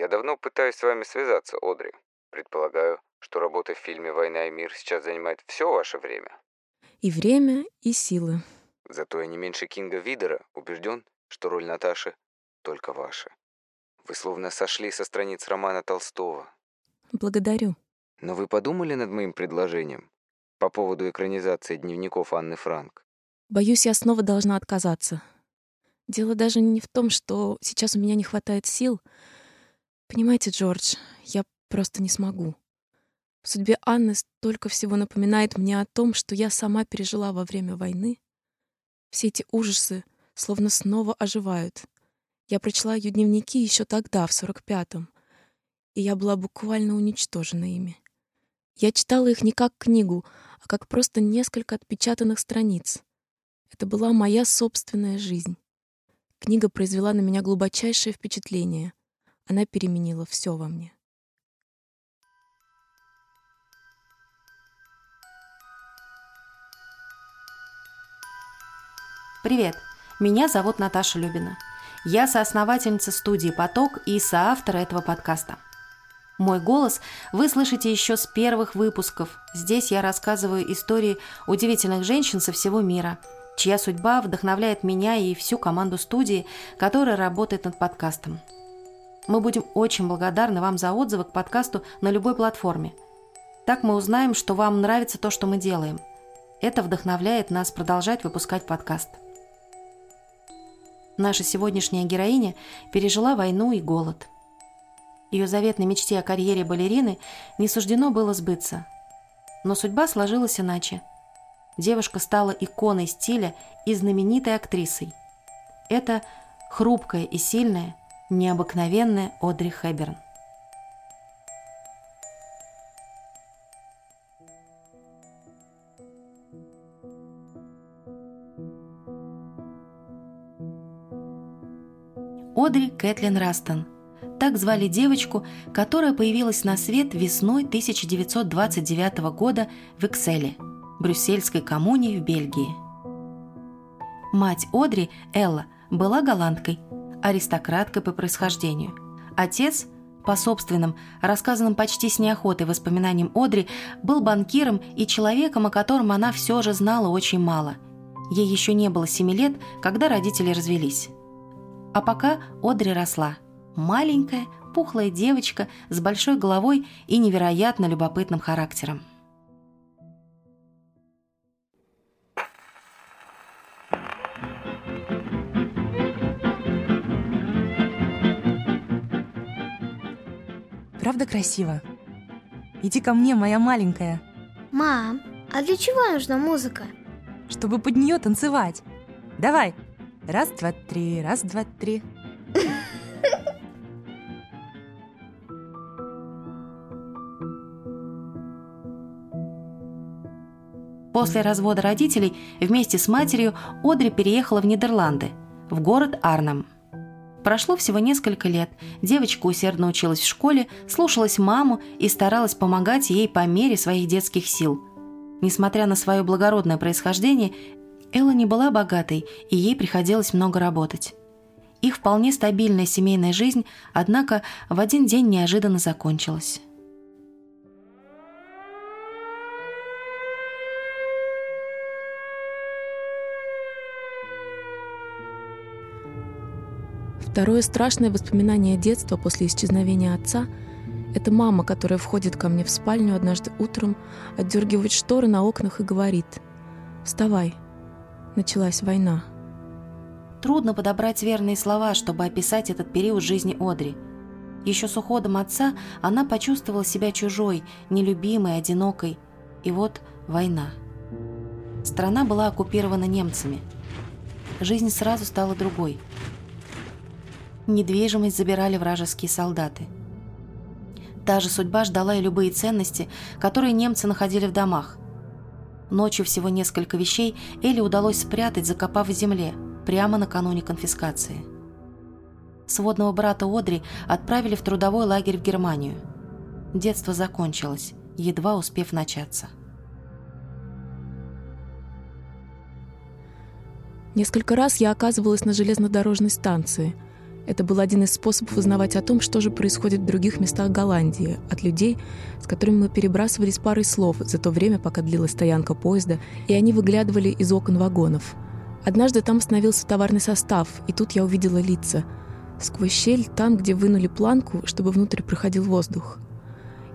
Я давно пытаюсь с вами связаться, Одри. Предполагаю, что работа в фильме «Война и мир» сейчас занимает все ваше время. И время, и силы. Зато я не меньше Кинга Видера убежден, что роль Наташи только ваша. Вы словно сошли со страниц романа Толстого. Благодарю. Но вы подумали над моим предложением по поводу экранизации дневников Анны Франк? Боюсь, я снова должна отказаться. Дело даже не в том, что сейчас у меня не хватает сил. Понимаете, Джордж, я просто не смогу. В судьбе Анны столько всего напоминает мне о том, что я сама пережила во время войны. Все эти ужасы словно снова оживают. Я прочла ее дневники еще тогда, в 45-м, и я была буквально уничтожена ими. Я читала их не как книгу, а как просто несколько отпечатанных страниц. Это была моя собственная жизнь. Книга произвела на меня глубочайшее впечатление. Она переменила все во мне. Привет, меня зовут Наташа Любина. Я соосновательница студии «Поток» и соавтор этого подкаста – мой голос вы слышите еще с первых выпусков. Здесь я рассказываю истории удивительных женщин со всего мира, чья судьба вдохновляет меня и всю команду студии, которая работает над подкастом. Мы будем очень благодарны вам за отзывы к подкасту на любой платформе. Так мы узнаем, что вам нравится то, что мы делаем. Это вдохновляет нас продолжать выпускать подкаст. Наша сегодняшняя героиня пережила войну и голод – ее заветной мечте о карьере балерины не суждено было сбыться. Но судьба сложилась иначе. Девушка стала иконой стиля и знаменитой актрисой. Это хрупкая и сильная, необыкновенная Одри Хэбберн. Одри Кэтлин Растон – так звали девочку, которая появилась на свет весной 1929 года в Экселе, брюссельской коммуне в Бельгии. Мать Одри, Элла, была голландкой, аристократкой по происхождению. Отец, по собственным, рассказанным почти с неохотой воспоминаниям Одри, был банкиром и человеком, о котором она все же знала очень мало. Ей еще не было семи лет, когда родители развелись. А пока Одри росла – Маленькая, пухлая девочка с большой головой и невероятно любопытным характером. Правда красиво? Иди ко мне, моя маленькая. Мам, а для чего нужна музыка? Чтобы под нее танцевать. Давай. Раз, два, три, раз, два, три. После развода родителей вместе с матерью Одри переехала в Нидерланды, в город Арнам. Прошло всего несколько лет. Девочка усердно училась в школе, слушалась маму и старалась помогать ей по мере своих детских сил. Несмотря на свое благородное происхождение, Элла не была богатой, и ей приходилось много работать. Их вполне стабильная семейная жизнь, однако, в один день неожиданно закончилась. Второе страшное воспоминание детства после исчезновения отца — это мама, которая входит ко мне в спальню однажды утром, отдергивает шторы на окнах и говорит «Вставай, началась война». Трудно подобрать верные слова, чтобы описать этот период жизни Одри. Еще с уходом отца она почувствовала себя чужой, нелюбимой, одинокой. И вот война. Страна была оккупирована немцами. Жизнь сразу стала другой — недвижимость забирали вражеские солдаты. Та же судьба ждала и любые ценности, которые немцы находили в домах. Ночью всего несколько вещей Элли удалось спрятать, закопав в земле, прямо накануне конфискации. Сводного брата Одри отправили в трудовой лагерь в Германию. Детство закончилось, едва успев начаться. Несколько раз я оказывалась на железнодорожной станции – Это был один из способов узнавать о том, что же происходит в других местах Голландии, от людей, с которыми мы перебрасывались парой слов за то время, пока длилась стоянка поезда, и они выглядывали из окон вагонов. Однажды там остановился товарный состав, и тут я увидела лица. Сквозь щель, там, где вынули планку, чтобы внутрь проходил воздух.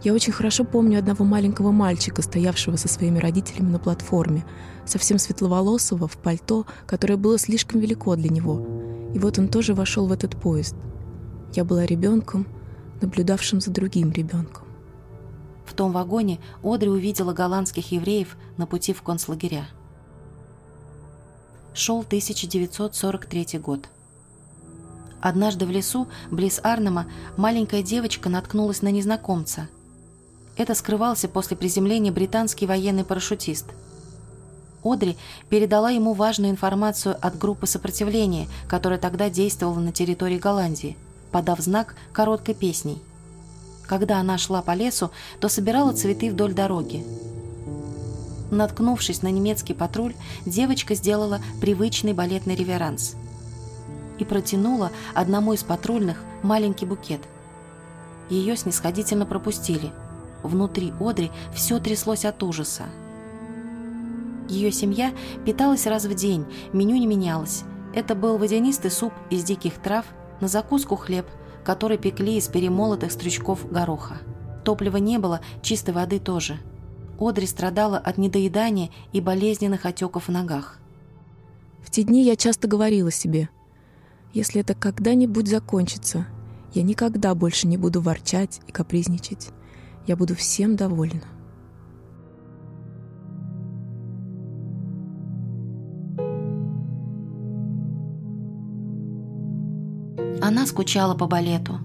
Я очень хорошо помню одного маленького мальчика, стоявшего со своими родителями на платформе, совсем светловолосого, в пальто, которое было слишком велико для него. И вот он тоже вошел в этот поезд. Я была ребенком, наблюдавшим за другим ребенком. В том вагоне Одри увидела голландских евреев на пути в концлагеря. Шел 1943 год. Однажды в лесу, близ Арнема, маленькая девочка наткнулась на незнакомца. Это скрывался после приземления британский военный парашютист – Одри передала ему важную информацию от группы сопротивления, которая тогда действовала на территории Голландии, подав знак короткой песней. Когда она шла по лесу, то собирала цветы вдоль дороги. Наткнувшись на немецкий патруль, девочка сделала привычный балетный реверанс и протянула одному из патрульных маленький букет. Ее снисходительно пропустили. Внутри Одри все тряслось от ужаса. Ее семья питалась раз в день, меню не менялось. Это был водянистый суп из диких трав, на закуску хлеб, который пекли из перемолотых стручков гороха. Топлива не было, чистой воды тоже. Одри страдала от недоедания и болезненных отеков в ногах. В те дни я часто говорила себе, если это когда-нибудь закончится, я никогда больше не буду ворчать и капризничать. Я буду всем довольна. Она скучала по балету.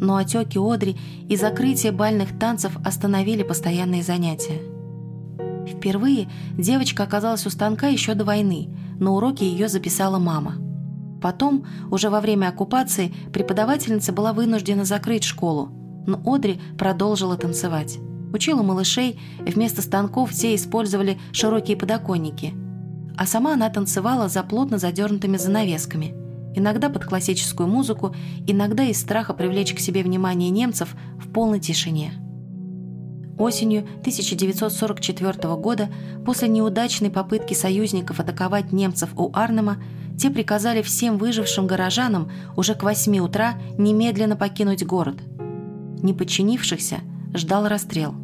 Но отеки Одри и закрытие бальных танцев остановили постоянные занятия. Впервые девочка оказалась у станка еще до войны, на уроке ее записала мама. Потом, уже во время оккупации, преподавательница была вынуждена закрыть школу, но Одри продолжила танцевать. Учила малышей, вместо станков те использовали широкие подоконники. А сама она танцевала за плотно задернутыми занавесками – иногда под классическую музыку, иногда из страха привлечь к себе внимание немцев в полной тишине. Осенью 1944 года, после неудачной попытки союзников атаковать немцев у Арнема, те приказали всем выжившим горожанам уже к 8 утра немедленно покинуть город. Не подчинившихся ждал расстрел.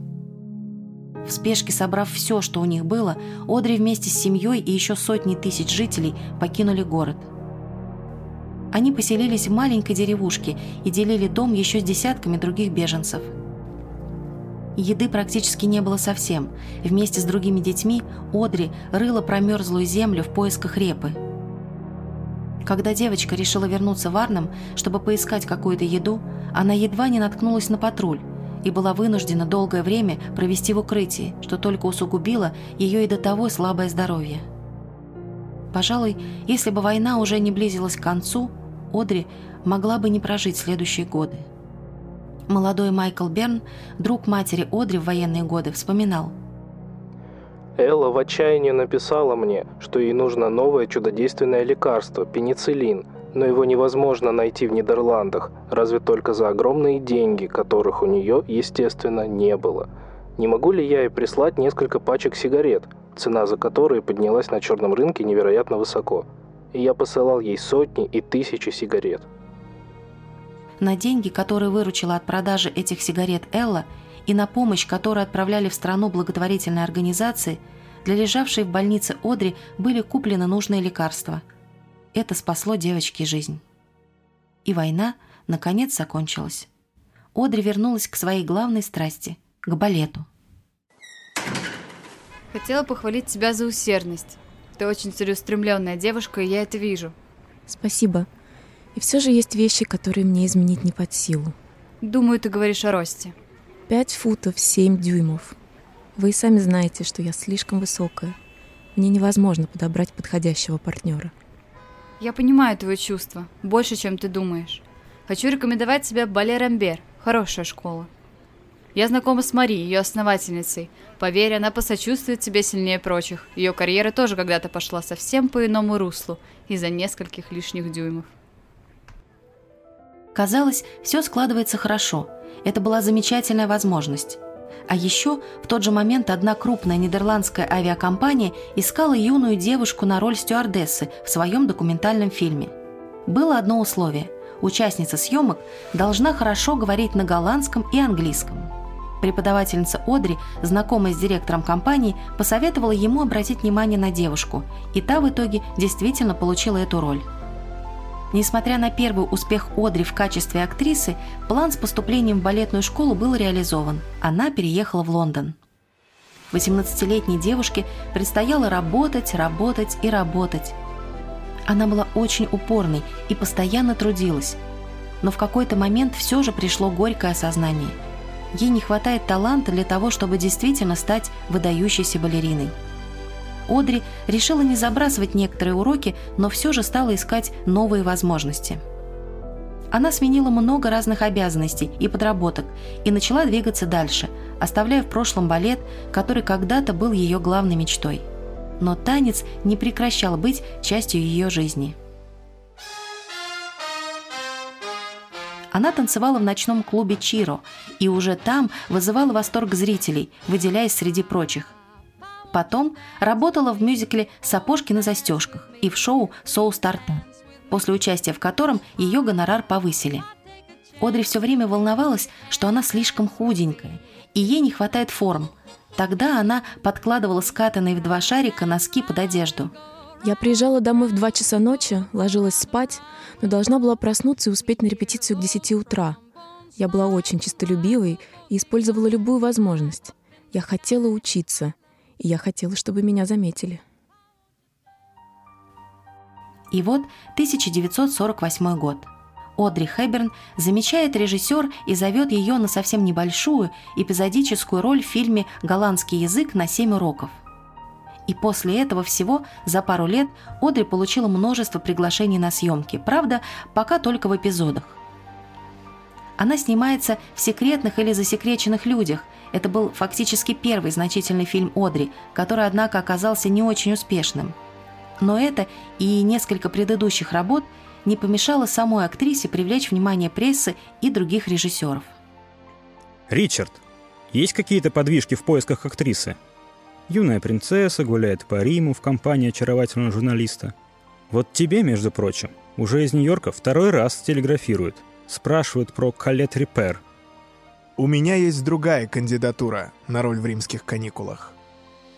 В спешке собрав все, что у них было, Одри вместе с семьей и еще сотни тысяч жителей покинули город – они поселились в маленькой деревушке и делили дом еще с десятками других беженцев. Еды практически не было совсем. Вместе с другими детьми Одри рыла промерзлую землю в поисках репы. Когда девочка решила вернуться в Арнам, чтобы поискать какую-то еду, она едва не наткнулась на патруль и была вынуждена долгое время провести в укрытии, что только усугубило ее и до того слабое здоровье. Пожалуй, если бы война уже не близилась к концу, Одри могла бы не прожить следующие годы. Молодой Майкл Берн, друг матери Одри в военные годы, вспоминал. Элла в отчаянии написала мне, что ей нужно новое чудодейственное лекарство – пенициллин, но его невозможно найти в Нидерландах, разве только за огромные деньги, которых у нее, естественно, не было. Не могу ли я ей прислать несколько пачек сигарет, цена за которые поднялась на черном рынке невероятно высоко? И я посылал ей сотни и тысячи сигарет. На деньги, которые выручила от продажи этих сигарет Элла, и на помощь, которую отправляли в страну благотворительной организации, для лежавшей в больнице Одри были куплены нужные лекарства. Это спасло девочке жизнь. И война, наконец, закончилась. Одри вернулась к своей главной страсти – к балету. Хотела похвалить тебя за усердность. Ты очень целеустремленная девушка, и я это вижу. Спасибо. И все же есть вещи, которые мне изменить не под силу. Думаю, ты говоришь о росте. Пять футов семь дюймов. Вы и сами знаете, что я слишком высокая. Мне невозможно подобрать подходящего партнера. Я понимаю твои чувства, больше, чем ты думаешь. Хочу рекомендовать тебе Бале Рамбер, хорошая школа. Я знакома с Мари, ее основательницей. Поверь, она посочувствует тебе сильнее прочих. Ее карьера тоже когда-то пошла совсем по иному руслу из-за нескольких лишних дюймов. Казалось, все складывается хорошо. Это была замечательная возможность. А еще в тот же момент одна крупная нидерландская авиакомпания искала юную девушку на роль стюардессы в своем документальном фильме. Было одно условие – участница съемок должна хорошо говорить на голландском и английском. Преподавательница Одри, знакомая с директором компании, посоветовала ему обратить внимание на девушку, и та в итоге действительно получила эту роль. Несмотря на первый успех Одри в качестве актрисы, план с поступлением в балетную школу был реализован. Она переехала в Лондон. 18-летней девушке предстояло работать, работать и работать. Она была очень упорной и постоянно трудилась. Но в какой-то момент все же пришло горькое осознание. Ей не хватает таланта для того, чтобы действительно стать выдающейся балериной. Одри решила не забрасывать некоторые уроки, но все же стала искать новые возможности. Она сменила много разных обязанностей и подработок и начала двигаться дальше, оставляя в прошлом балет, который когда-то был ее главной мечтой. Но танец не прекращал быть частью ее жизни. Она танцевала в ночном клубе «Чиро» и уже там вызывала восторг зрителей, выделяясь среди прочих – Потом работала в мюзикле «Сапожки на застежках» и в шоу «Соу Старта», после участия в котором ее гонорар повысили. Одри все время волновалась, что она слишком худенькая, и ей не хватает форм. Тогда она подкладывала скатанные в два шарика носки под одежду. Я приезжала домой в два часа ночи, ложилась спать, но должна была проснуться и успеть на репетицию к 10 утра. Я была очень чистолюбивой и использовала любую возможность. Я хотела учиться, и я хотела, чтобы меня заметили. И вот 1948 год. Одри Хэбберн замечает режиссер и зовет ее на совсем небольшую эпизодическую роль в фильме «Голландский язык на семь уроков». И после этого всего за пару лет Одри получила множество приглашений на съемки, правда, пока только в эпизодах. Она снимается в секретных или засекреченных людях. Это был фактически первый значительный фильм Одри, который, однако, оказался не очень успешным. Но это и несколько предыдущих работ не помешало самой актрисе привлечь внимание прессы и других режиссеров. Ричард, есть какие-то подвижки в поисках актрисы? Юная принцесса гуляет по Риму в компании очаровательного журналиста. Вот тебе, между прочим, уже из Нью-Йорка второй раз телеграфируют – Спрашивают про Калет Рипер. У меня есть другая кандидатура на роль в римских каникулах.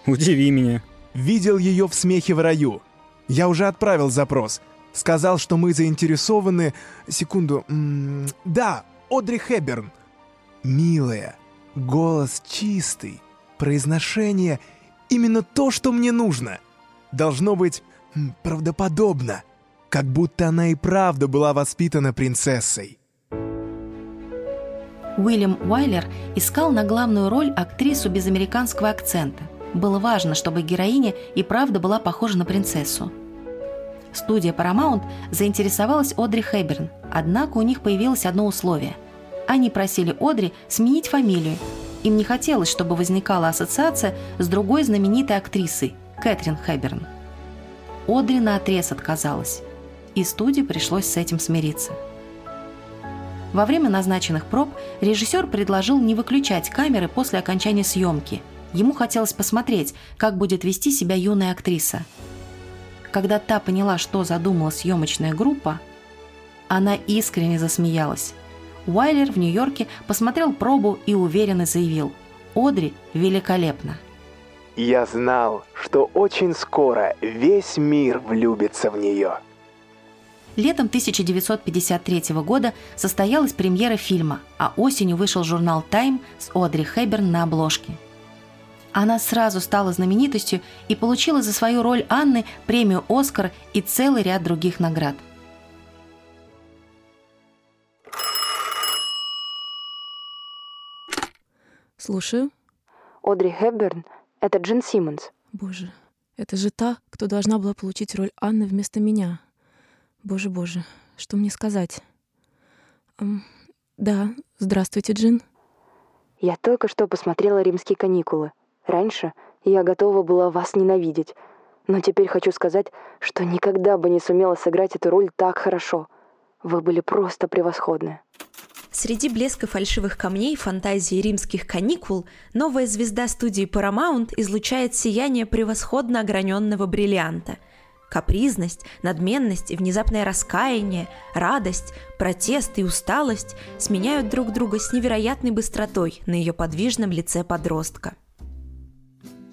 Удиви меня. Видел ее в «Смехе в раю». Я уже отправил запрос. Сказал, что мы заинтересованы... Секунду. М -м да, Одри Хэбберн. Милая, голос чистый, произношение именно то, что мне нужно. Должно быть правдоподобно как будто она и правда была воспитана принцессой. Уильям Уайлер искал на главную роль актрису без американского акцента. Было важно, чтобы героиня и правда была похожа на принцессу. Студия Paramount заинтересовалась Одри Хэбберн, однако у них появилось одно условие. Они просили Одри сменить фамилию. Им не хотелось, чтобы возникала ассоциация с другой знаменитой актрисой – Кэтрин Хэбберн. Одри наотрез отказалась и студии пришлось с этим смириться. Во время назначенных проб режиссер предложил не выключать камеры после окончания съемки. Ему хотелось посмотреть, как будет вести себя юная актриса. Когда та поняла, что задумала съемочная группа, она искренне засмеялась. Уайлер в Нью-Йорке посмотрел пробу и уверенно заявил «Одри великолепна». «Я знал, что очень скоро весь мир влюбится в нее». Летом 1953 года состоялась премьера фильма, а осенью вышел журнал «Тайм» с Одри Хэбберн на обложке. Она сразу стала знаменитостью и получила за свою роль Анны премию «Оскар» и целый ряд других наград. Слушаю. Одри Хэбберн — это Джин Симмонс. Боже, это же та, кто должна была получить роль Анны вместо меня. Боже, боже, что мне сказать? Эм, да, здравствуйте, Джин. Я только что посмотрела «Римские каникулы». Раньше я готова была вас ненавидеть, но теперь хочу сказать, что никогда бы не сумела сыграть эту роль так хорошо. Вы были просто превосходны. Среди блеска фальшивых камней фантазии римских каникул новая звезда студии Paramount излучает сияние превосходно ограненного бриллианта. Капризность, надменность и внезапное раскаяние, радость, протест и усталость сменяют друг друга с невероятной быстротой на ее подвижном лице подростка.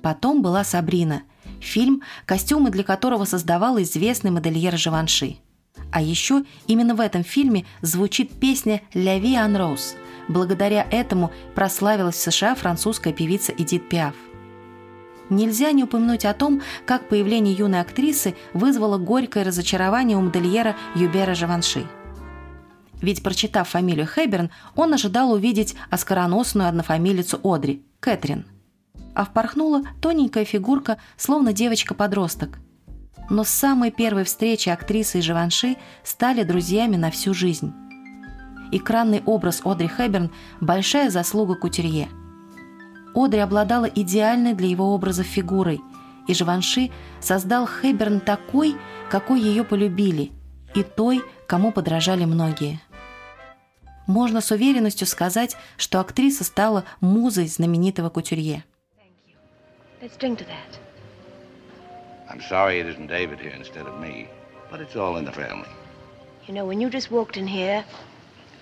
Потом была Сабрина, фильм, костюмы для которого создавал известный модельер Живанши – а еще именно в этом фильме звучит песня «La vie en rose». Благодаря этому прославилась в США французская певица Эдит Пиаф. Нельзя не упомянуть о том, как появление юной актрисы вызвало горькое разочарование у модельера Юбера Живанши. Ведь, прочитав фамилию Хэберн, он ожидал увидеть оскароносную однофамилицу Одри – Кэтрин. А впорхнула тоненькая фигурка, словно девочка-подросток – но с самой первой встречи актрисы и Живанши стали друзьями на всю жизнь. Экранный образ Одри Хэберн – большая заслуга Кутюрье. Одри обладала идеальной для его образа фигурой, и Живанши создал Хэберн такой, какой ее полюбили, и той, кому подражали многие. Можно с уверенностью сказать, что актриса стала музой знаменитого Кутюрье. Let's drink to that. I'm sorry it isn't David here instead of me, but it's all in the family. You know, when you just walked in here,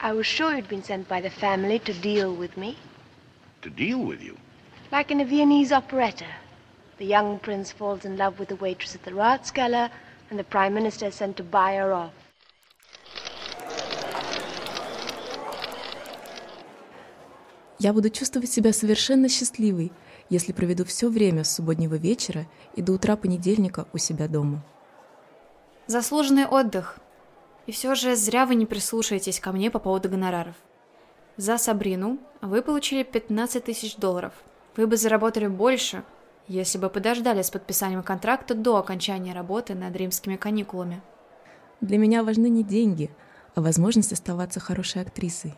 I was sure you'd been sent by the family to deal with me. To deal with you? Like in a Viennese operetta. The young prince falls in love with the waitress at the Ratskeller, and the prime minister is sent to buy her off. Я буду чувствовать себя совершенно счастливой, если проведу все время с субботнего вечера и до утра понедельника у себя дома. Заслуженный отдых. И все же зря вы не прислушаетесь ко мне по поводу гонораров. За Сабрину вы получили 15 тысяч долларов. Вы бы заработали больше, если бы подождали с подписанием контракта до окончания работы над римскими каникулами. Для меня важны не деньги, а возможность оставаться хорошей актрисой.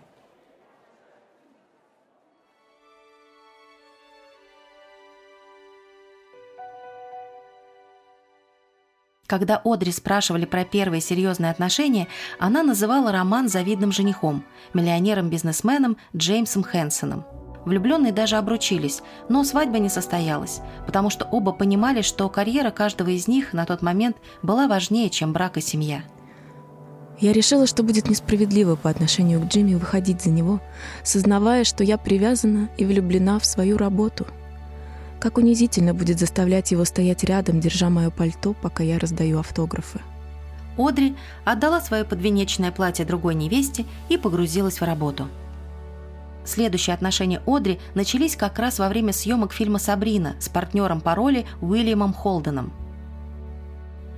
Когда Одри спрашивали про первые серьезные отношения, она называла роман завидным женихом, миллионером-бизнесменом Джеймсом Хэнсоном. Влюбленные даже обручились, но свадьба не состоялась, потому что оба понимали, что карьера каждого из них на тот момент была важнее, чем брак и семья. Я решила, что будет несправедливо по отношению к Джимми выходить за него, сознавая, что я привязана и влюблена в свою работу – как унизительно будет заставлять его стоять рядом, держа мое пальто, пока я раздаю автографы. Одри отдала свое подвенечное платье другой невесте и погрузилась в работу. Следующие отношения Одри начались как раз во время съемок фильма «Сабрина» с партнером по роли Уильямом Холденом.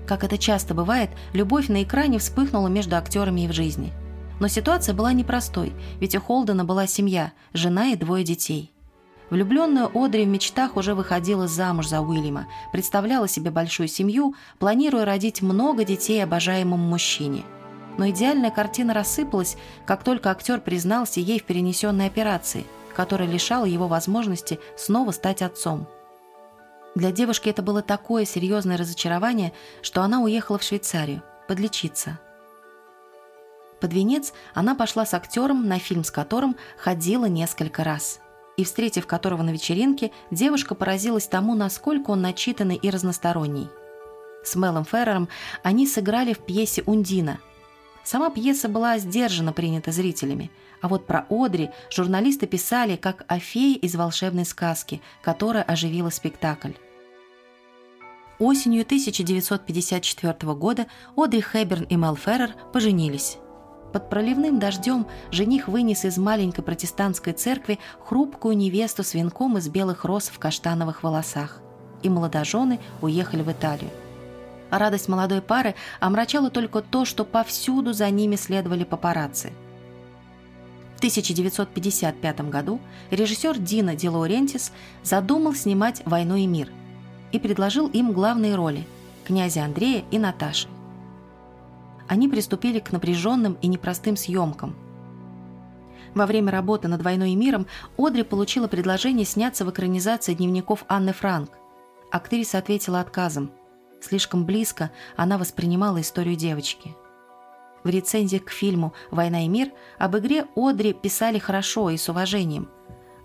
Как это часто бывает, любовь на экране вспыхнула между актерами и в жизни. Но ситуация была непростой, ведь у Холдена была семья, жена и двое детей. Влюбленная Одри в мечтах уже выходила замуж за Уильяма, представляла себе большую семью, планируя родить много детей обожаемому мужчине. Но идеальная картина рассыпалась, как только актер признался ей в перенесенной операции, которая лишала его возможности снова стать отцом. Для девушки это было такое серьезное разочарование, что она уехала в Швейцарию подлечиться. Под венец она пошла с актером, на фильм с которым ходила несколько раз – и, встретив которого на вечеринке, девушка поразилась тому, насколько он начитанный и разносторонний. С Мелом Феррером они сыграли в пьесе «Ундина». Сама пьеса была сдержанно принята зрителями, а вот про Одри журналисты писали как о фее из волшебной сказки, которая оживила спектакль. Осенью 1954 года Одри Хэберн и Мел Феррер поженились. Под проливным дождем жених вынес из маленькой протестантской церкви хрупкую невесту с венком из белых роз в каштановых волосах. И молодожены уехали в Италию. А радость молодой пары омрачала только то, что повсюду за ними следовали папарацци. В 1955 году режиссер Дина Ди Лаурентис задумал снимать «Войну и мир» и предложил им главные роли – князя Андрея и Наташи они приступили к напряженным и непростым съемкам. Во время работы над «Войной и миром» Одри получила предложение сняться в экранизации дневников Анны Франк. Актриса ответила отказом. Слишком близко она воспринимала историю девочки. В рецензиях к фильму «Война и мир» об игре Одри писали хорошо и с уважением.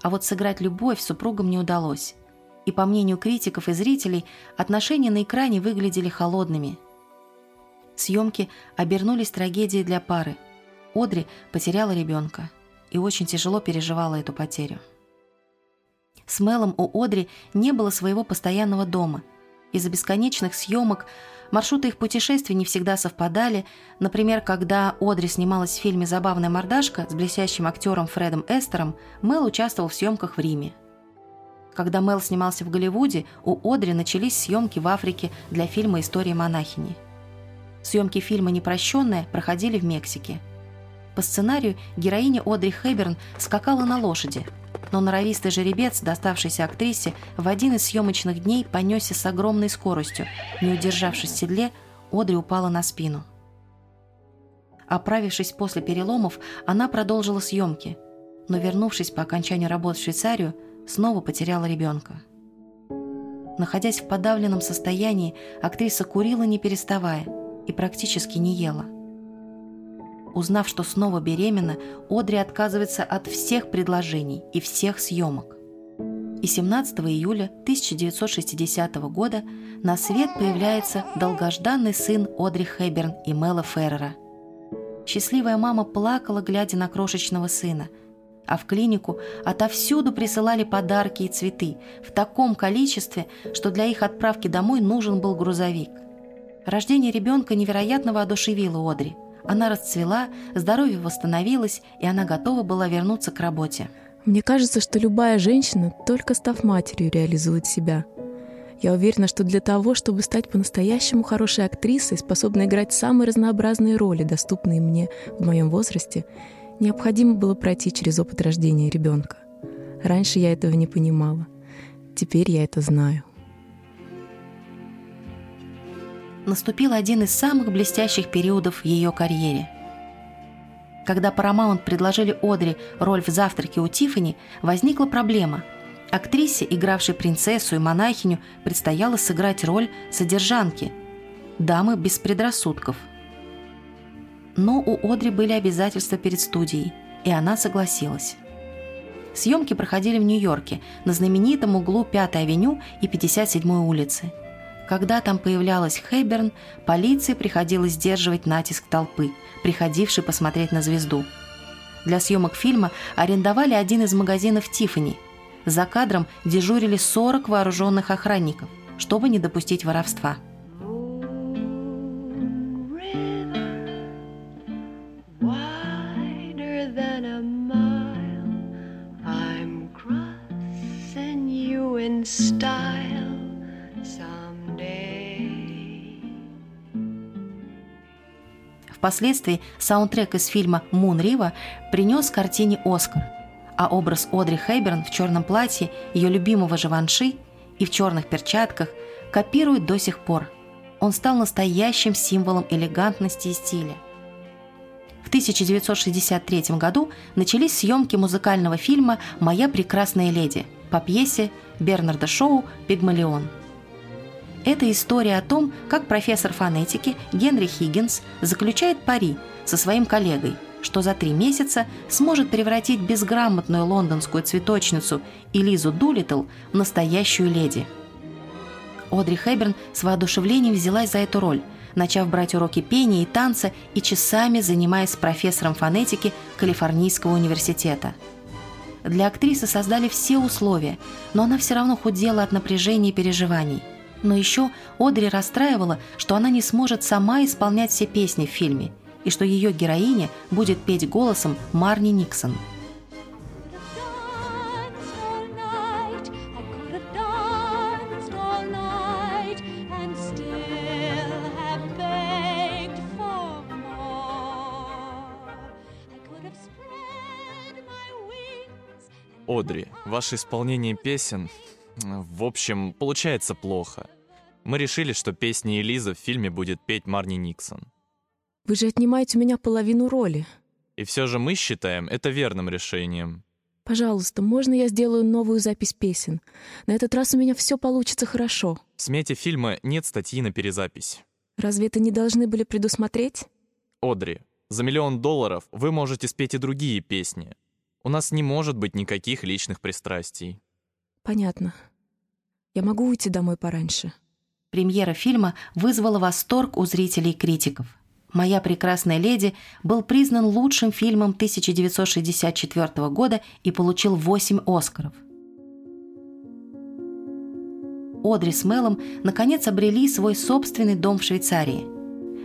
А вот сыграть любовь супругам не удалось. И по мнению критиков и зрителей, отношения на экране выглядели холодными. Съемки обернулись трагедией для пары. Одри потеряла ребенка и очень тяжело переживала эту потерю. С Мелом у Одри не было своего постоянного дома. Из-за бесконечных съемок маршруты их путешествий не всегда совпадали. Например, когда Одри снималась в фильме «Забавная мордашка» с блестящим актером Фредом Эстером, Мел участвовал в съемках в Риме. Когда Мел снимался в Голливуде, у Одри начались съемки в Африке для фильма «История монахини». Съемки фильма «Непрощенная» проходили в Мексике. По сценарию героиня Одри Хэберн скакала на лошади – но норовистый жеребец, доставшийся актрисе, в один из съемочных дней понесся с огромной скоростью. Не удержавшись в седле, Одри упала на спину. Оправившись после переломов, она продолжила съемки, но, вернувшись по окончанию работ в Швейцарию, снова потеряла ребенка. Находясь в подавленном состоянии, актриса курила не переставая и практически не ела – Узнав, что снова беременна, Одри отказывается от всех предложений и всех съемок. И 17 июля 1960 года на свет появляется долгожданный сын Одри Хэберн и Мэла Феррера. Счастливая мама плакала, глядя на крошечного сына, а в клинику отовсюду присылали подарки и цветы в таком количестве, что для их отправки домой нужен был грузовик. Рождение ребенка невероятно воодушевило Одри – она расцвела, здоровье восстановилось, и она готова была вернуться к работе. Мне кажется, что любая женщина, только став матерью, реализует себя. Я уверена, что для того, чтобы стать по-настоящему хорошей актрисой, способной играть самые разнообразные роли, доступные мне в моем возрасте, необходимо было пройти через опыт рождения ребенка. Раньше я этого не понимала. Теперь я это знаю. Наступил один из самых блестящих периодов в ее карьере. Когда Paramount предложили Одри роль в «Завтраке у Тиффани», возникла проблема. Актрисе, игравшей принцессу и монахиню, предстояло сыграть роль содержанки, дамы без предрассудков. Но у Одри были обязательства перед студией, и она согласилась. Съемки проходили в Нью-Йорке, на знаменитом углу 5-й авеню и 57-й улицы – когда там появлялась Хэберн, полиции приходилось сдерживать натиск толпы, приходившей посмотреть на звезду. Для съемок фильма арендовали один из магазинов «Тиффани». За кадром дежурили 40 вооруженных охранников, чтобы не допустить воровства. style Впоследствии саундтрек из фильма «Мун Рива» принес картине «Оскар», а образ Одри Хэберн в черном платье, ее любимого Живанши и в черных перчатках копируют до сих пор. Он стал настоящим символом элегантности и стиля. В 1963 году начались съемки музыкального фильма «Моя прекрасная леди» по пьесе Бернарда Шоу «Пигмалион». Это история о том, как профессор фонетики Генри Хиггинс заключает пари со своим коллегой, что за три месяца сможет превратить безграмотную лондонскую цветочницу Элизу Дулиттл в настоящую леди. Одри Хэберн с воодушевлением взялась за эту роль, начав брать уроки пения и танца и часами занимаясь с профессором фонетики Калифорнийского университета. Для актрисы создали все условия, но она все равно худела от напряжения и переживаний – но еще Одри расстраивала, что она не сможет сама исполнять все песни в фильме, и что ее героиня будет петь голосом Марни Никсон. Одри, ваше исполнение песен в общем, получается плохо. Мы решили, что песни Элиза в фильме будет петь Марни Никсон. Вы же отнимаете у меня половину роли. И все же мы считаем это верным решением. Пожалуйста, можно я сделаю новую запись песен? На этот раз у меня все получится хорошо. В смете фильма нет статьи на перезапись. Разве это не должны были предусмотреть? Одри, За миллион долларов вы можете спеть и другие песни. У нас не может быть никаких личных пристрастий. Понятно. Я могу уйти домой пораньше. Премьера фильма вызвала восторг у зрителей и критиков. «Моя прекрасная леди» был признан лучшим фильмом 1964 года и получил 8 «Оскаров». Одри с Мелом наконец обрели свой собственный дом в Швейцарии,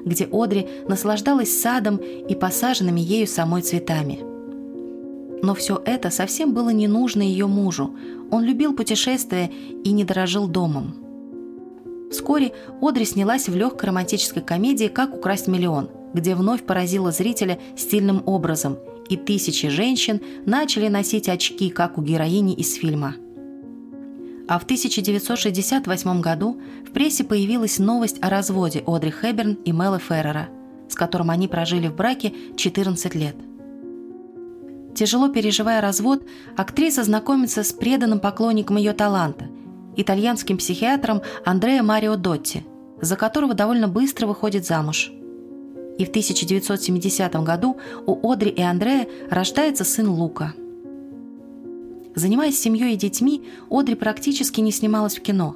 где Одри наслаждалась садом и посаженными ею самой цветами. Но все это совсем было не нужно ее мужу. Он любил путешествия и не дорожил домом. Вскоре Одри снялась в легкой романтической комедии «Как украсть миллион», где вновь поразила зрителя стильным образом, и тысячи женщин начали носить очки, как у героини из фильма. А в 1968 году в прессе появилась новость о разводе Одри Хэбберн и Мэла Феррера, с которым они прожили в браке 14 лет. Тяжело переживая развод, актриса знакомится с преданным поклонником ее таланта – итальянским психиатром Андреа Марио Дотти, за которого довольно быстро выходит замуж. И в 1970 году у Одри и Андрея рождается сын Лука. Занимаясь семьей и детьми, Одри практически не снималась в кино.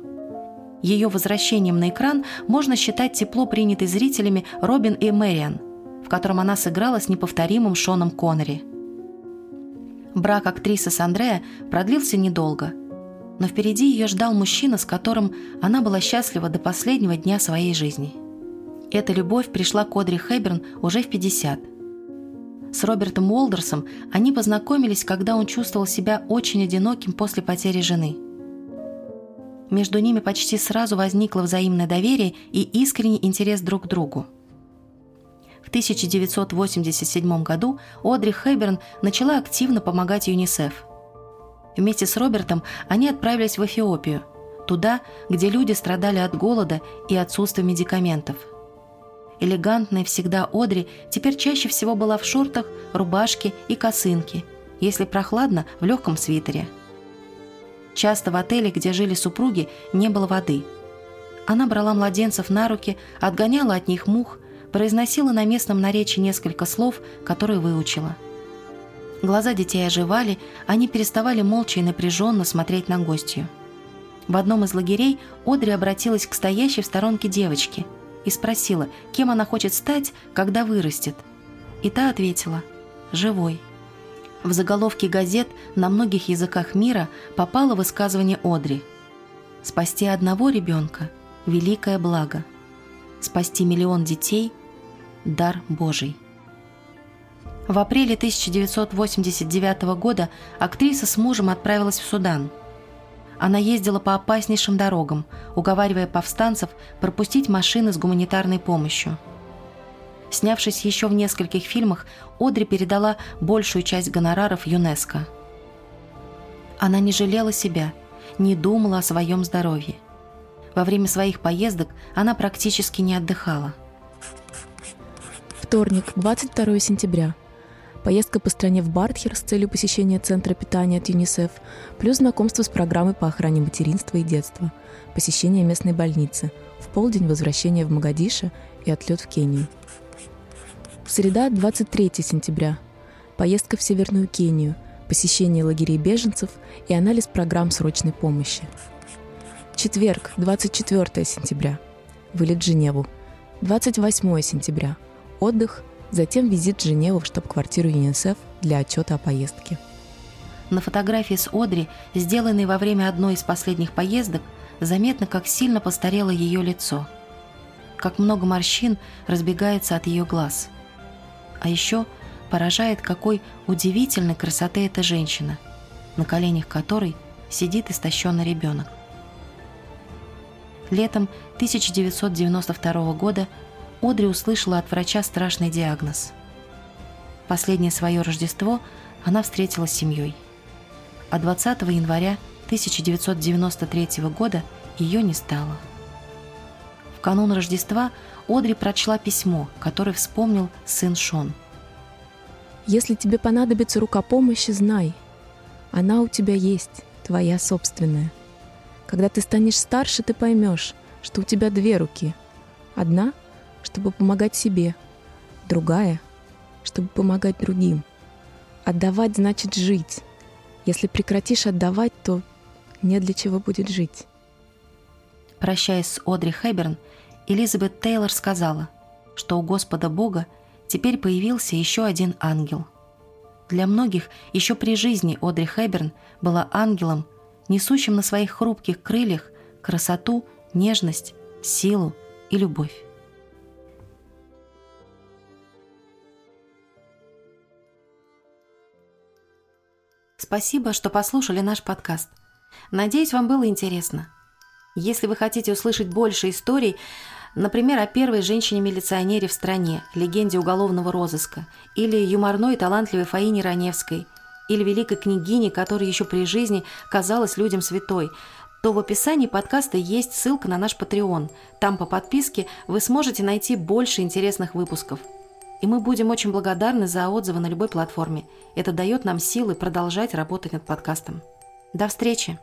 Ее возвращением на экран можно считать тепло принятой зрителями Робин и Мэриан, в котором она сыграла с неповторимым Шоном Коннери. Брак актрисы с Андреа продлился недолго – но впереди ее ждал мужчина, с которым она была счастлива до последнего дня своей жизни. Эта любовь пришла к Одри Хэберн уже в 50. С Робертом Уолдерсом они познакомились, когда он чувствовал себя очень одиноким после потери жены. Между ними почти сразу возникло взаимное доверие и искренний интерес друг к другу. В 1987 году Одри Хэберн начала активно помогать ЮНИСЕФ – Вместе с Робертом они отправились в Эфиопию, туда, где люди страдали от голода и отсутствия медикаментов. Элегантная всегда Одри теперь чаще всего была в шортах, рубашке и косынке, если прохладно, в легком свитере. Часто в отеле, где жили супруги, не было воды. Она брала младенцев на руки, отгоняла от них мух, произносила на местном наречии несколько слов, которые выучила – Глаза детей оживали, они переставали молча и напряженно смотреть на гостью. В одном из лагерей Одри обратилась к стоящей в сторонке девочке и спросила, кем она хочет стать, когда вырастет. И та ответила «Живой». В заголовке газет на многих языках мира попало высказывание Одри «Спасти одного ребенка – великое благо. Спасти миллион детей – дар Божий». В апреле 1989 года актриса с мужем отправилась в Судан. Она ездила по опаснейшим дорогам, уговаривая повстанцев пропустить машины с гуманитарной помощью. Снявшись еще в нескольких фильмах, Одри передала большую часть гонораров ЮНЕСКО. Она не жалела себя, не думала о своем здоровье. Во время своих поездок она практически не отдыхала. Вторник, 22 сентября – поездка по стране в Бартхер с целью посещения Центра питания от ЮНИСЕФ, плюс знакомство с программой по охране материнства и детства, посещение местной больницы, в полдень возвращение в Магадише и отлет в Кению. Среда, 23 сентября. Поездка в Северную Кению, посещение лагерей беженцев и анализ программ срочной помощи. Четверг, 24 сентября. Вылет в Женеву. 28 сентября. Отдых – Затем визит в Женеву в штаб-квартиру ЮНИСЕФ для отчета о поездке. На фотографии с Одри, сделанной во время одной из последних поездок, заметно, как сильно постарело ее лицо. Как много морщин разбегается от ее глаз. А еще поражает, какой удивительной красоты эта женщина, на коленях которой сидит истощенный ребенок. Летом 1992 года Одри услышала от врача страшный диагноз. Последнее свое Рождество она встретила с семьей. А 20 января 1993 года ее не стало. В канун Рождества Одри прочла письмо, которое вспомнил сын Шон. «Если тебе понадобится рука помощи, знай, она у тебя есть, твоя собственная. Когда ты станешь старше, ты поймешь, что у тебя две руки. Одна — чтобы помогать себе, другая, чтобы помогать другим. Отдавать значит жить. Если прекратишь отдавать, то не для чего будет жить. Прощаясь с Одри Хэберн, Элизабет Тейлор сказала, что у Господа Бога теперь появился еще один ангел. Для многих еще при жизни Одри Хэберн была ангелом, несущим на своих хрупких крыльях красоту, нежность, силу и любовь. Спасибо, что послушали наш подкаст. Надеюсь, вам было интересно. Если вы хотите услышать больше историй, например, о первой женщине-милиционере в стране, легенде уголовного розыска, или юморной и талантливой Фаине Раневской, или великой княгине, которая еще при жизни казалась людям святой, то в описании подкаста есть ссылка на наш Patreon. Там по подписке вы сможете найти больше интересных выпусков. И мы будем очень благодарны за отзывы на любой платформе. Это дает нам силы продолжать работать над подкастом. До встречи!